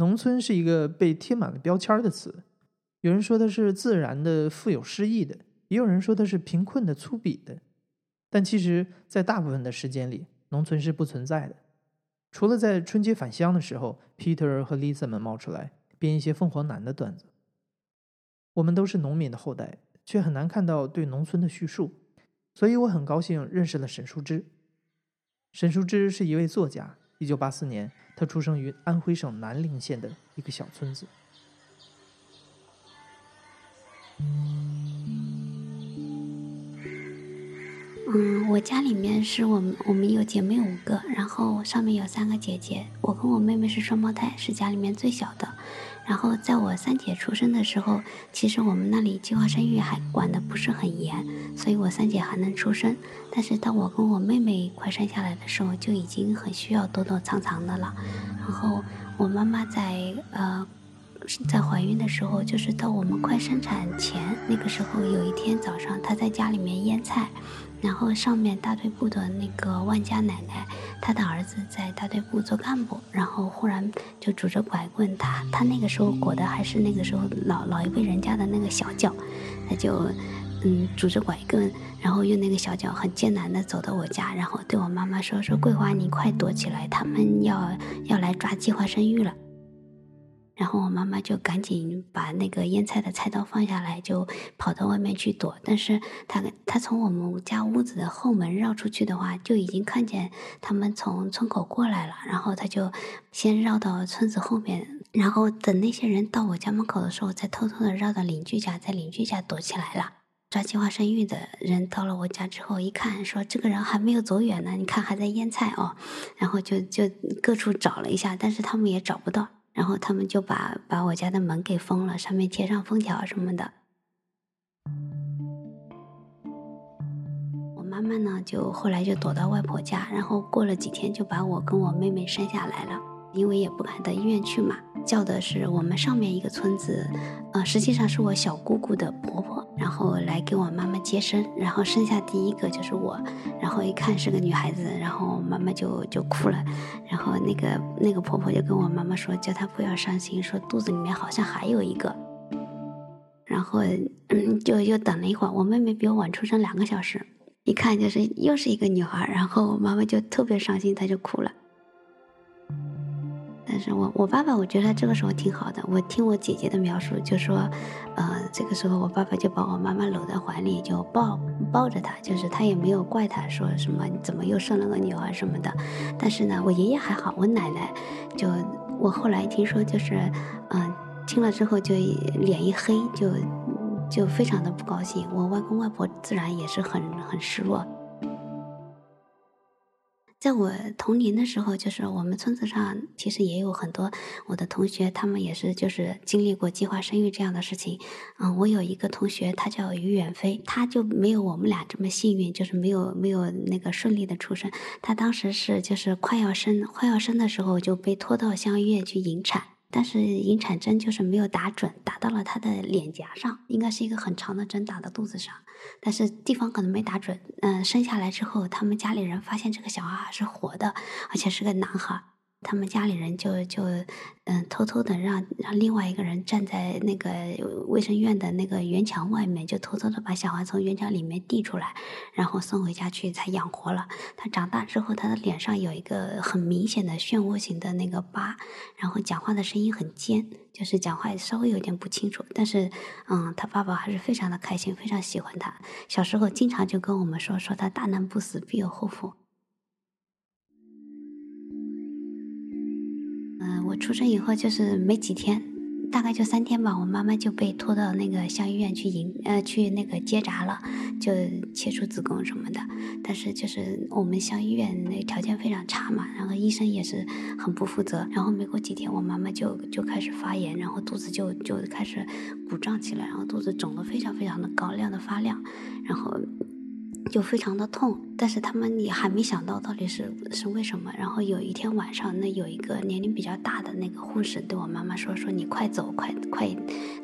农村是一个被贴满了标签的词，有人说它是自然的、富有诗意的，也有人说它是贫困的、粗鄙的。但其实，在大部分的时间里，农村是不存在的。除了在春节返乡的时候，Peter 和 Lisa 们冒出来编一些凤凰男的段子。我们都是农民的后代，却很难看到对农村的叙述，所以我很高兴认识了沈淑之。沈淑之是一位作家。一九八四年，他出生于安徽省南陵县的一个小村子。嗯，我家里面是我们我们有姐妹五个，然后上面有三个姐姐，我跟我妹妹是双胞胎，是家里面最小的。然后在我三姐出生的时候，其实我们那里计划生育还管得不是很严，所以我三姐还能出生。但是当我跟我妹妹快生下来的时候，就已经很需要躲躲藏藏的了。然后我妈妈在呃。在怀孕的时候，就是到我们快生产前那个时候，有一天早上，她在家里面腌菜，然后上面大队部的那个万家奶奶，她的儿子在大队部做干部，然后忽然就拄着拐棍，他他那个时候裹的还是那个时候老老一辈人家的那个小脚，他就嗯拄着拐棍，然后用那个小脚很艰难的走到我家，然后对我妈妈说说桂花你快躲起来，他们要要来抓计划生育了。然后我妈妈就赶紧把那个腌菜的菜刀放下来，就跑到外面去躲。但是她她从我们家屋子的后门绕出去的话，就已经看见他们从村口过来了。然后她就先绕到村子后面，然后等那些人到我家门口的时候，再偷偷的绕到邻居家，在邻居家躲起来了。抓计划生育的人到了我家之后，一看说这个人还没有走远呢，你看还在腌菜哦。然后就就各处找了一下，但是他们也找不到。然后他们就把把我家的门给封了，上面贴上封条什么的。我妈妈呢，就后来就躲到外婆家，然后过了几天就把我跟我妹妹生下来了。因为也不敢到医院去嘛，叫的是我们上面一个村子，呃，实际上是我小姑姑的婆婆，然后来给我妈妈接生，然后生下第一个就是我，然后一看是个女孩子，然后妈妈就就哭了，然后那个那个婆婆就跟我妈妈说，叫她不要伤心，说肚子里面好像还有一个，然后嗯，就又等了一会儿，我妹妹比我晚出生两个小时，一看就是又是一个女孩，然后我妈妈就特别伤心，她就哭了。是我我爸爸，我觉得这个时候挺好的。我听我姐姐的描述，就说，呃，这个时候我爸爸就把我妈妈搂在怀里，就抱抱着她，就是他也没有怪她说什么怎么又生了个女儿什么的。但是呢，我爷爷还好，我奶奶就我后来听说就是，嗯，听了之后就脸一黑，就就非常的不高兴。我外公外婆自然也是很很失落。在我童年的时候，就是我们村子上其实也有很多我的同学，他们也是就是经历过计划生育这样的事情。嗯，我有一个同学，他叫于远飞，他就没有我们俩这么幸运，就是没有没有那个顺利的出生。他当时是就是快要生快要生的时候就被拖到乡医院去引产。但是引产针就是没有打准，打到了他的脸颊上，应该是一个很长的针打到肚子上，但是地方可能没打准。嗯，生下来之后，他们家里人发现这个小孩是活的，而且是个男孩。他们家里人就就嗯偷偷的让让另外一个人站在那个卫生院的那个院墙外面，就偷偷的把小孩从院墙里面递出来，然后送回家去才养活了。他长大之后，他的脸上有一个很明显的漩涡形的那个疤，然后讲话的声音很尖，就是讲话稍微有点不清楚。但是嗯，他爸爸还是非常的开心，非常喜欢他。小时候经常就跟我们说说他大难不死必有后福。嗯，我出生以后就是没几天，大概就三天吧，我妈妈就被拖到那个乡医院去引呃去那个接扎了，就切除子宫什么的。但是就是我们乡医院那条件非常差嘛，然后医生也是很不负责。然后没过几天，我妈妈就就开始发炎，然后肚子就就开始鼓胀起来，然后肚子肿得非常非常的高，亮的发亮，然后。就非常的痛，但是他们也还没想到到底是是为什么。然后有一天晚上，那有一个年龄比较大的那个护士对我妈妈说：“说你快走，快快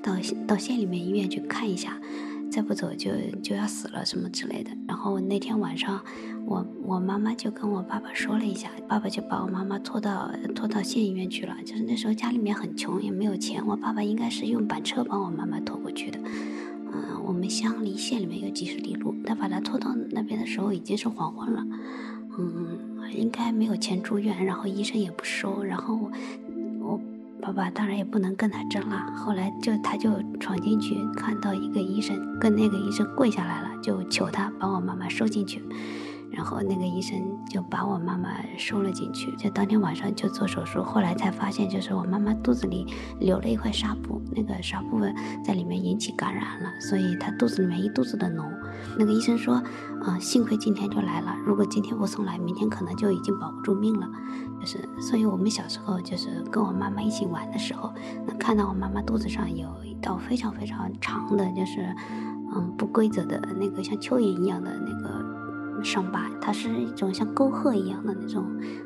到到县里面医院去看一下。”再不走就就要死了什么之类的。然后那天晚上，我我妈妈就跟我爸爸说了一下，爸爸就把我妈妈拖到拖到县医院去了。就是那时候家里面很穷，也没有钱，我爸爸应该是用板车帮我妈妈拖过去的。我们乡离县里面有几十里路，他把他拖到那边的时候已经是黄昏了。嗯，应该没有钱住院，然后医生也不收，然后我。爸爸当然也不能跟他争了，后来就他就闯进去，看到一个医生，跟那个医生跪下来了，就求他把我妈妈收进去。然后那个医生就把我妈妈收了进去，就当天晚上就做手术。后来才发现，就是我妈妈肚子里留了一块纱布，那个纱布在里面引起感染了，所以她肚子里面一肚子的脓。那个医生说，啊，幸亏今天就来了，如果今天不送来，明天可能就已经保不住命了。就是，所以我们小时候就是跟我妈妈一起玩的时候，能看到我妈妈肚子上有一道非常非常长的，就是嗯不规则的那个像蚯蚓一样的那个。伤疤，它是一种像沟壑一样的那种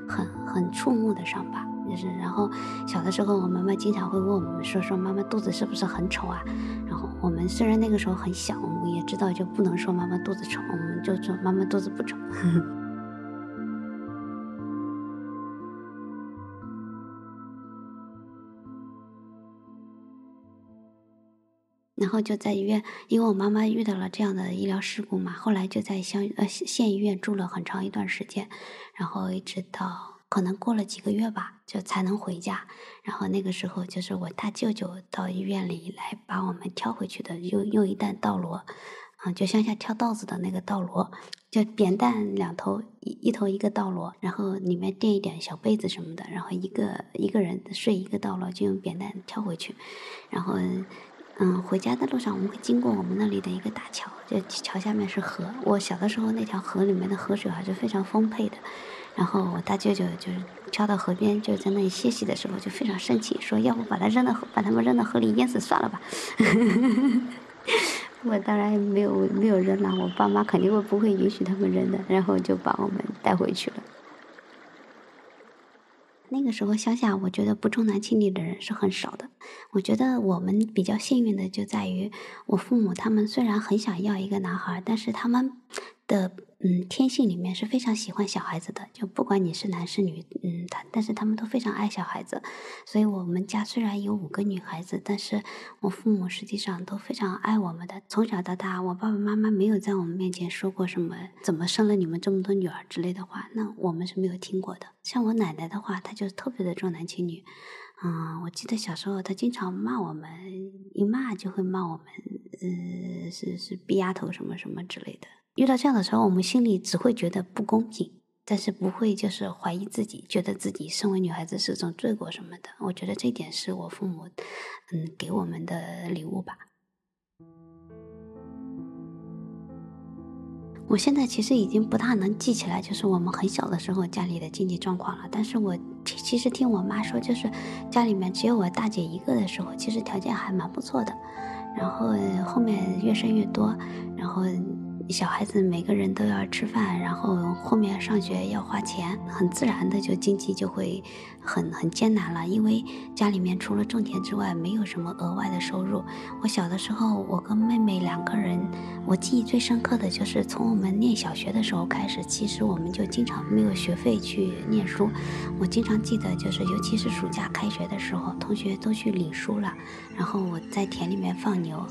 很很触目的伤疤，就是。然后小的时候，我妈妈经常会问我们说：“说妈妈肚子是不是很丑啊？”然后我们虽然那个时候很小，我们也知道就不能说妈妈肚子丑，我们就说妈妈肚子不丑。然后就在医院，因为我妈妈遇到了这样的医疗事故嘛，后来就在乡呃县医院住了很长一段时间，然后一直到可能过了几个月吧，就才能回家。然后那个时候就是我大舅舅到医院里来把我们挑回去的，用用一担稻箩，啊，就乡下挑稻子的那个稻箩，就扁担两头，一一头一个稻箩，然后里面垫一点小被子什么的，然后一个一个人睡一个稻箩，就用扁担挑回去，然后。嗯，回家的路上我们会经过我们那里的一个大桥，就桥下面是河。我小的时候那条河里面的河水还是非常丰沛的。然后我大舅舅就是跳到河边，就在那里歇息的时候就非常生气，说要不把他扔到河，把他们扔到河里淹死算了吧。我当然没有没有扔了，我爸妈肯定会不会允许他们扔的，然后就把我们带回去了。那个时候乡下，我觉得不重男轻女的人是很少的。我觉得我们比较幸运的就在于，我父母他们虽然很想要一个男孩，但是他们的。嗯，天性里面是非常喜欢小孩子的，就不管你是男是女，嗯，他但是他们都非常爱小孩子，所以我们家虽然有五个女孩子，但是我父母实际上都非常爱我们的。从小到大，我爸爸妈妈没有在我们面前说过什么“怎么生了你们这么多女儿”之类的话，那我们是没有听过的。像我奶奶的话，她就特别的重男轻女，嗯，我记得小时候她经常骂我们，一骂就会骂我们，呃，是是逼丫头什么什么之类的。遇到这样的时候，我们心里只会觉得不公平，但是不会就是怀疑自己，觉得自己身为女孩子是种罪过什么的。我觉得这点是我父母，嗯，给我们的礼物吧。我现在其实已经不大能记起来，就是我们很小的时候家里的经济状况了。但是我其实听我妈说，就是家里面只有我大姐一个的时候，其实条件还蛮不错的。然后后面越生越多，然后。小孩子每个人都要吃饭，然后后面上学要花钱，很自然的就经济就会很很艰难了。因为家里面除了种田之外，没有什么额外的收入。我小的时候，我跟妹妹两个人，我记忆最深刻的就是从我们念小学的时候开始，其实我们就经常没有学费去念书。我经常记得，就是尤其是暑假开学的时候，同学都去领书了，然后我在田里面放牛。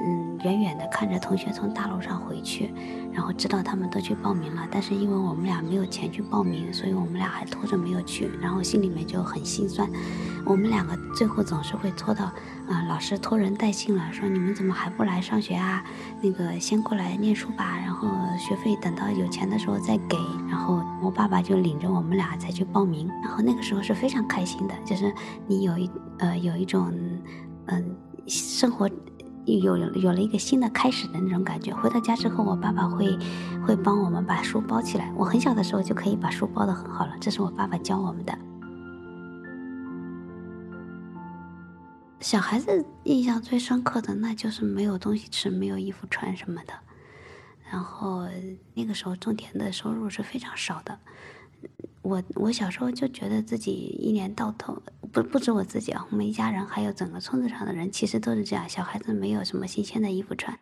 嗯，远远的看着同学从大路上回去，然后知道他们都去报名了，但是因为我们俩没有钱去报名，所以我们俩还拖着没有去，然后心里面就很心酸。我们两个最后总是会拖到，啊，老师托人带信了，说你们怎么还不来上学啊？那个先过来念书吧，然后学费等到有钱的时候再给。然后我爸爸就领着我们俩才去报名，然后那个时候是非常开心的，就是你有一呃有一种嗯生活。有有了一个新的开始的那种感觉。回到家之后，我爸爸会会帮我们把书包起来。我很小的时候就可以把书包的很好了，这是我爸爸教我们的。小孩子印象最深刻的，那就是没有东西吃，没有衣服穿什么的。然后那个时候种田的收入是非常少的。我我小时候就觉得自己一年到头不不止我自己啊，我们一家人还有整个村子上的人，其实都是这样。小孩子没有什么新鲜的衣服穿，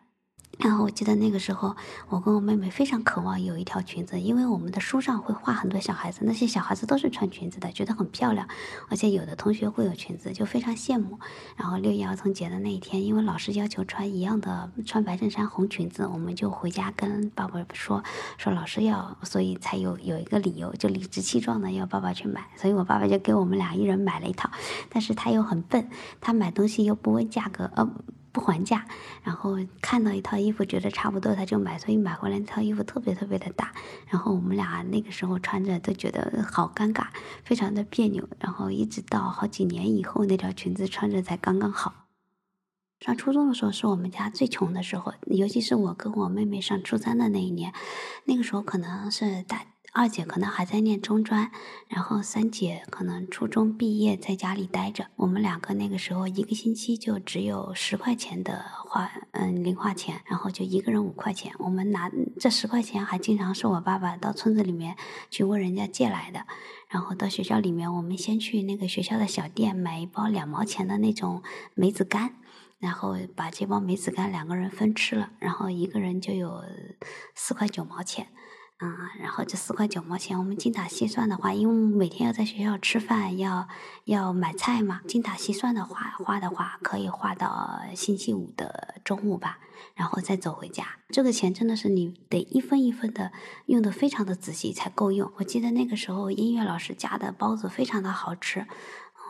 然后我记得那个时候，我跟我妹妹非常渴望有一条裙子，因为我们的书上会画很多小孩子，那些小孩子都是穿裙子的，觉得很漂亮，而且有的同学会有裙子，就非常羡慕。然后六一儿童节的那一天，因为老师要求穿一样的，穿白衬衫红裙子，我们就回家跟爸爸说，说老师要，所以才有有一个理由，就理直气壮的要爸爸去买，所以我爸爸就给我们俩一人买了一套，但是他又很笨，他买东西又不问价格，呃。不还价，然后看到一套衣服觉得差不多，他就买，所以买回来那套衣服特别特别的大，然后我们俩那个时候穿着都觉得好尴尬，非常的别扭，然后一直到好几年以后，那条裙子穿着才刚刚好。上初中的时候是我们家最穷的时候，尤其是我跟我妹妹上初三的那一年，那个时候可能是大。二姐可能还在念中专，然后三姐可能初中毕业在家里待着。我们两个那个时候一个星期就只有十块钱的花，嗯，零花钱，然后就一个人五块钱。我们拿这十块钱还经常是我爸爸到村子里面去问人家借来的。然后到学校里面，我们先去那个学校的小店买一包两毛钱的那种梅子干，然后把这包梅子干两个人分吃了，然后一个人就有四块九毛钱。嗯，然后这四块九毛钱，我们精打细算的话，因为每天要在学校吃饭，要要买菜嘛，精打细算的话，花的话可以花到星期五的中午吧，然后再走回家。这个钱真的是你得一分一分的用的非常的仔细才够用。我记得那个时候音乐老师家的包子非常的好吃，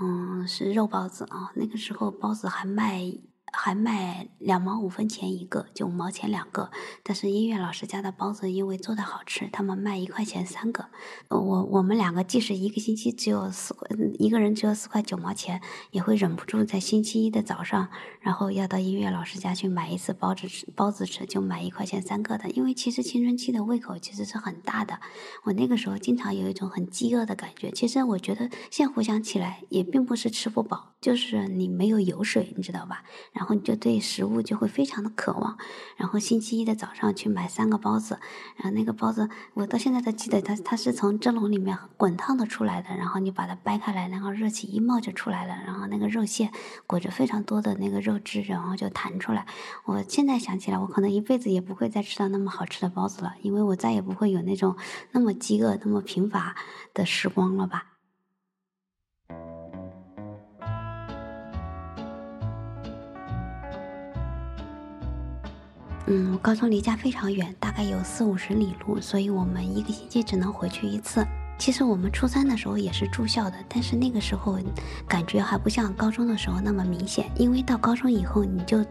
嗯，是肉包子啊，那个时候包子还卖。还卖两毛五分钱一个，就五毛钱两个。但是音乐老师家的包子因为做的好吃，他们卖一块钱三个。我我们两个即使一个星期只有四块，一个人只有四块九毛钱，也会忍不住在星期一的早上，然后要到音乐老师家去买一次包子吃。包子吃就买一块钱三个的。因为其实青春期的胃口其实是很大的，我那个时候经常有一种很饥饿的感觉。其实我觉得现在回想起来，也并不是吃不饱，就是你没有油水，你知道吧？然然后你就对食物就会非常的渴望，然后星期一的早上去买三个包子，然后那个包子我到现在都记得，它它是从蒸笼里面滚烫的出来的，然后你把它掰开来，然后热气一冒就出来了，然后那个肉馅裹着非常多的那个肉汁，然后就弹出来。我现在想起来，我可能一辈子也不会再吃到那么好吃的包子了，因为我再也不会有那种那么饥饿、那么贫乏的时光了吧。嗯，我高中离家非常远，大概有四五十里路，所以我们一个星期只能回去一次。其实我们初三的时候也是住校的，但是那个时候感觉还不像高中的时候那么明显，因为到高中以后，你就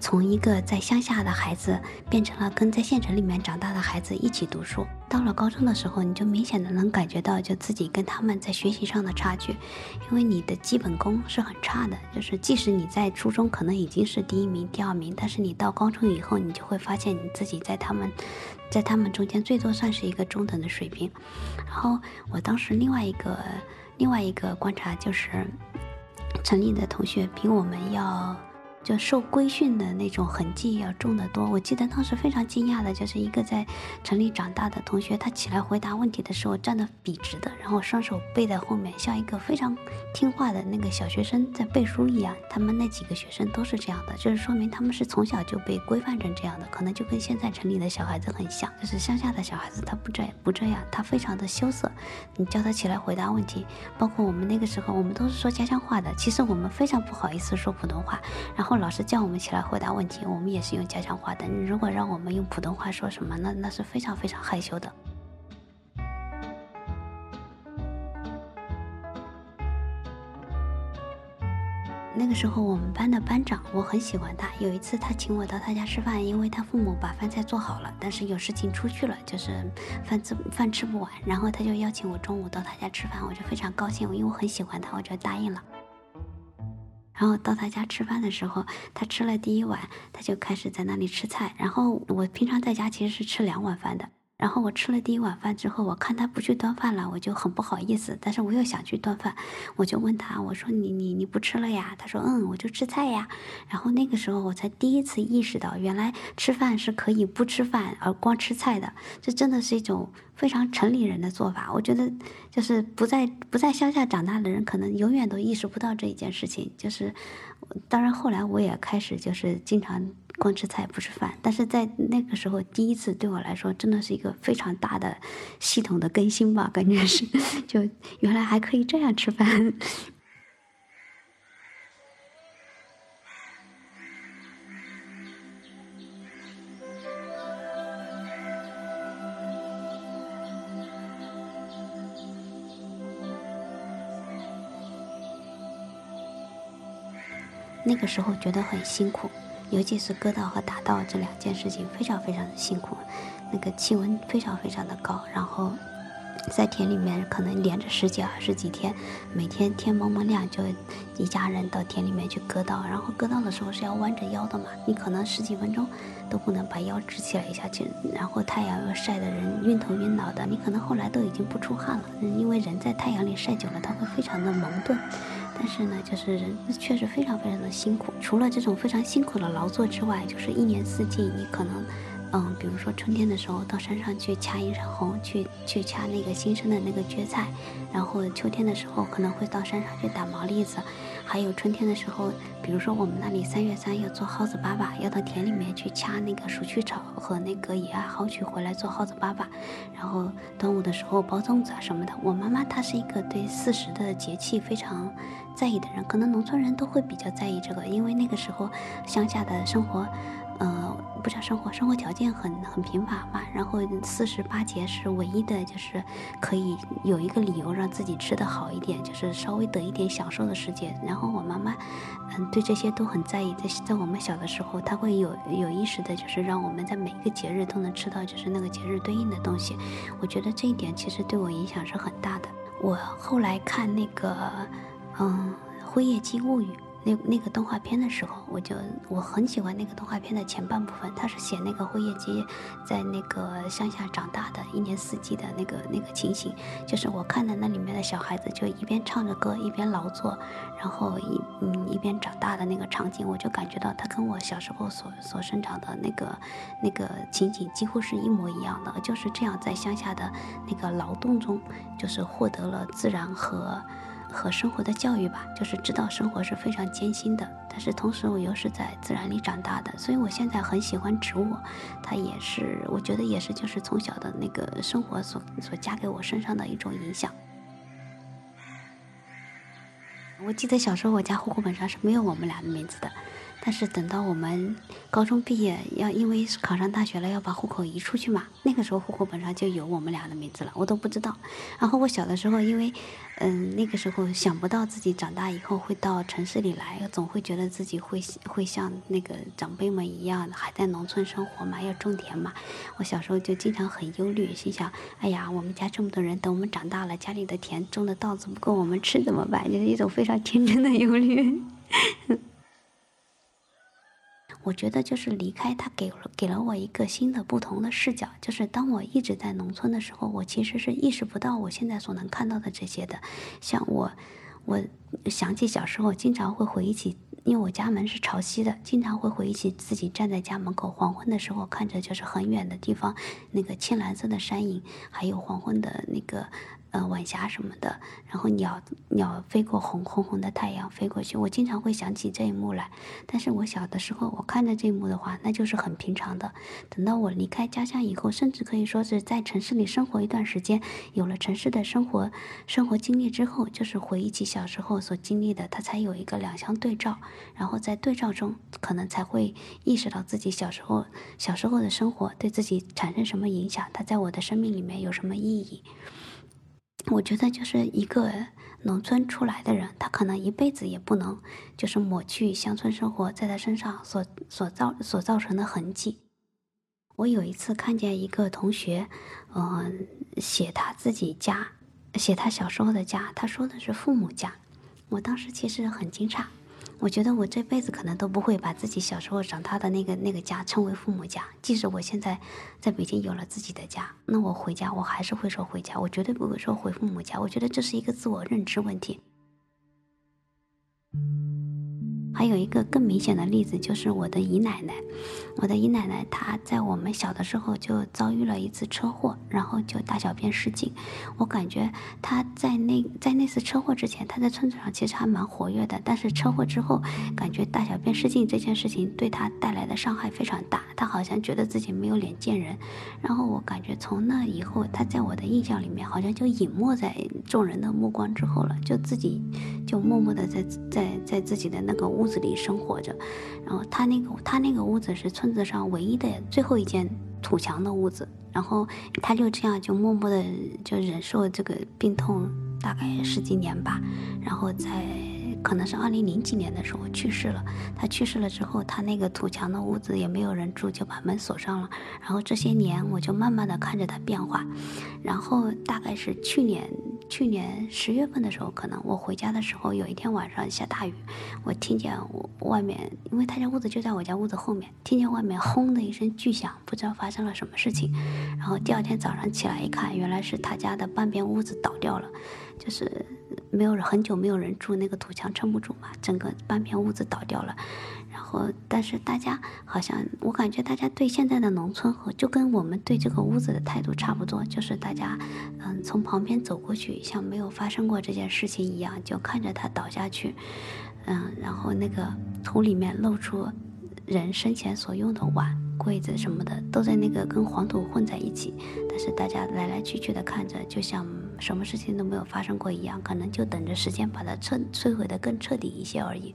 从一个在乡下的孩子变成了跟在县城里面长大的孩子一起读书。到了高中的时候，你就明显的能感觉到就自己跟他们在学习上的差距，因为你的基本功是很差的，就是即使你在初中可能已经是第一名、第二名，但是你到高中以后，你就会发现你自己在他们。在他们中间，最多算是一个中等的水平。然后我当时另外一个另外一个观察就是，城里的同学比我们要。就受规训的那种痕迹要重得多。我记得当时非常惊讶的，就是一个在城里长大的同学，他起来回答问题的时候站得笔直的，然后双手背在后面，像一个非常听话的那个小学生在背书一样。他们那几个学生都是这样的，就是说明他们是从小就被规范成这样的，可能就跟现在城里的小孩子很像。就是乡下的小孩子他不这不这样，他非常的羞涩。你叫他起来回答问题，包括我们那个时候，我们都是说家乡话的，其实我们非常不好意思说普通话，然后。老师叫我们起来回答问题，我们也是用家乡话的。如果让我们用普通话说什么，那那是非常非常害羞的。那个时候，我们班的班长，我很喜欢他。有一次，他请我到他家吃饭，因为他父母把饭菜做好了，但是有事情出去了，就是饭吃饭吃不完，然后他就邀请我中午到他家吃饭，我就非常高兴，因为我很喜欢他，我就答应了。然后到他家吃饭的时候，他吃了第一碗，他就开始在那里吃菜。然后我平常在家其实是吃两碗饭的。然后我吃了第一碗饭之后，我看他不去端饭了，我就很不好意思。但是我又想去端饭，我就问他，我说你你你不吃了呀？他说嗯，我就吃菜呀。然后那个时候我才第一次意识到，原来吃饭是可以不吃饭而光吃菜的。这真的是一种非常城里人的做法。我觉得就是不在不在乡下长大的人，可能永远都意识不到这一件事情。就是当然后来我也开始就是经常光吃菜不吃饭，但是在那个时候第一次对我来说真的是一个非常大的系统的更新吧，感觉是 就原来还可以这样吃饭。那个时候觉得很辛苦，尤其是割稻和打稻这两件事情非常非常的辛苦，那个气温非常非常的高，然后在田里面可能连着十几二十几天，每天天蒙蒙亮就一家人到田里面去割稻，然后割稻的时候是要弯着腰的嘛，你可能十几分钟都不能把腰直起来一下去，然后太阳又晒得人晕头晕脑的，你可能后来都已经不出汗了，因为人在太阳里晒久了，他会非常的蒙钝。但是呢，就是人确实非常非常的辛苦。除了这种非常辛苦的劳作之外，就是一年四季，你可能，嗯，比如说春天的时候到山上去掐一山红，去去掐那个新生的那个蕨菜，然后秋天的时候可能会到山上去打毛栗子。还有春天的时候，比如说我们那里三月三要做蒿子粑粑，要到田里面去掐那个鼠曲草和那个野艾蒿去回来做蒿子粑粑。然后端午的时候包粽子啊什么的。我妈妈她是一个对四时的节气非常在意的人，可能农村人都会比较在意这个，因为那个时候乡下的生活。呃，不叫生活，生活条件很很贫乏嘛。然后四十八节是唯一的，就是可以有一个理由让自己吃的好一点，就是稍微得一点享受的时间。然后我妈妈，嗯，对这些都很在意。在在我们小的时候，她会有有意识的，就是让我们在每一个节日都能吃到，就是那个节日对应的东西。我觉得这一点其实对我影响是很大的。我后来看那个，嗯，《辉夜姬物语》。那那个动画片的时候，我就我很喜欢那个动画片的前半部分，他是写那个灰夜姬在那个乡下长大的一年四季的那个那个情形，就是我看的那里面的小孩子就一边唱着歌一边劳作，然后一嗯一边长大的那个场景，我就感觉到他跟我小时候所所生长的那个那个情景几乎是一模一样的，就是这样在乡下的那个劳动中，就是获得了自然和。和生活的教育吧，就是知道生活是非常艰辛的，但是同时我又是在自然里长大的，所以我现在很喜欢植物，它也是我觉得也是就是从小的那个生活所所加给我身上的一种影响。我记得小时候我家户口本上是没有我们俩的名字的。但是等到我们高中毕业，要因为考上大学了，要把户口移出去嘛。那个时候户口本上就有我们俩的名字了，我都不知道。然后我小的时候，因为，嗯，那个时候想不到自己长大以后会到城市里来，总会觉得自己会会像那个长辈们一样，还在农村生活嘛，要种田嘛。我小时候就经常很忧虑，心想：哎呀，我们家这么多人，等我们长大了，家里的田种的稻子不够我们吃怎么办？就是一种非常天真的忧虑。我觉得就是离开他给了给了我一个新的不同的视角，就是当我一直在农村的时候，我其实是意识不到我现在所能看到的这些的。像我，我想起小时候经常会回忆起，因为我家门是朝西的，经常会回忆起自己站在家门口黄昏的时候，看着就是很远的地方那个青蓝色的山影，还有黄昏的那个。呃，晚霞什么的，然后鸟鸟飞过红红红的太阳飞过去，我经常会想起这一幕来。但是我小的时候，我看着这一幕的话，那就是很平常的。等到我离开家乡以后，甚至可以说是在城市里生活一段时间，有了城市的生活生活经历之后，就是回忆起小时候所经历的，它才有一个两相对照。然后在对照中，可能才会意识到自己小时候小时候的生活对自己产生什么影响，它在我的生命里面有什么意义。我觉得就是一个农村出来的人，他可能一辈子也不能就是抹去乡村生活在他身上所所造所造成的痕迹。我有一次看见一个同学，嗯，写他自己家，写他小时候的家，他说的是父母家，我当时其实很惊诧。我觉得我这辈子可能都不会把自己小时候长大的那个那个家称为父母家。即使我现在在北京有了自己的家，那我回家我还是会说回家，我绝对不会说回父母家。我觉得这是一个自我认知问题。还有一个更明显的例子，就是我的姨奶奶。我的姨奶奶她在我们小的时候就遭遇了一次车祸，然后就大小便失禁。我感觉她在那在那次车祸之前，她在村子上其实还蛮活跃的。但是车祸之后，感觉大小便失禁这件事情对她带来的伤害非常大。她好像觉得自己没有脸见人。然后我感觉从那以后，她在我的印象里面好像就隐没在众人的目光之后了，就自己就默默的在在在自己的那个屋。屋子里生活着，然后他那个他那个屋子是村子上唯一的最后一间土墙的屋子，然后他就这样就默默的就忍受这个病痛大概十几年吧，然后在可能是二零零几年的时候去世了。他去世了之后，他那个土墙的屋子也没有人住，就把门锁上了。然后这些年我就慢慢的看着他变化，然后大概是去年。去年十月份的时候，可能我回家的时候，有一天晚上下大雨，我听见外面，因为他家屋子就在我家屋子后面，听见外面轰的一声巨响，不知道发生了什么事情。然后第二天早上起来一看，原来是他家的半边屋子倒掉了，就是没有很久没有人住，那个土墙撑不住嘛，整个半片屋子倒掉了。然后，但是大家好像，我感觉大家对现在的农村和就跟我们对这个屋子的态度差不多，就是大家，嗯，从旁边走过去，像没有发生过这件事情一样，就看着它倒下去，嗯，然后那个土里面露出人生前所用的碗、柜子什么的，都在那个跟黄土混在一起，但是大家来来去去的看着，就像什么事情都没有发生过一样，可能就等着时间把它彻摧毁的更彻底一些而已。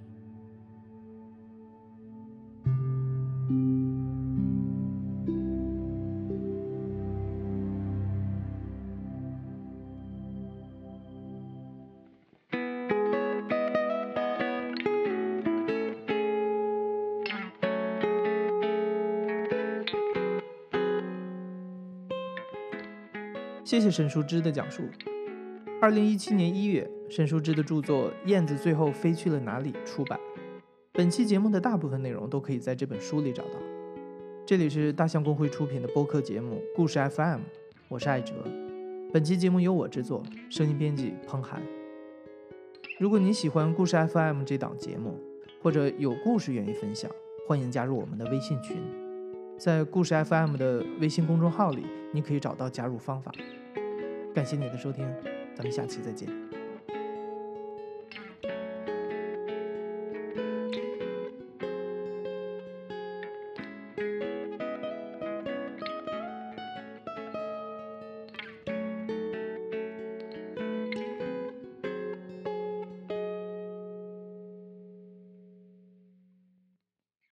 谢谢沈淑之的讲述。二零一七年一月，沈淑之的著作《燕子最后飞去了哪里》出版。本期节目的大部分内容都可以在这本书里找到。这里是大象公会出品的播客节目《故事 FM》，我是艾哲。本期节目由我制作，声音编辑彭涵。如果你喜欢《故事 FM》这档节目，或者有故事愿意分享，欢迎加入我们的微信群。在故事 FM 的微信公众号里，你可以找到加入方法。感谢你的收听，咱们下期再见。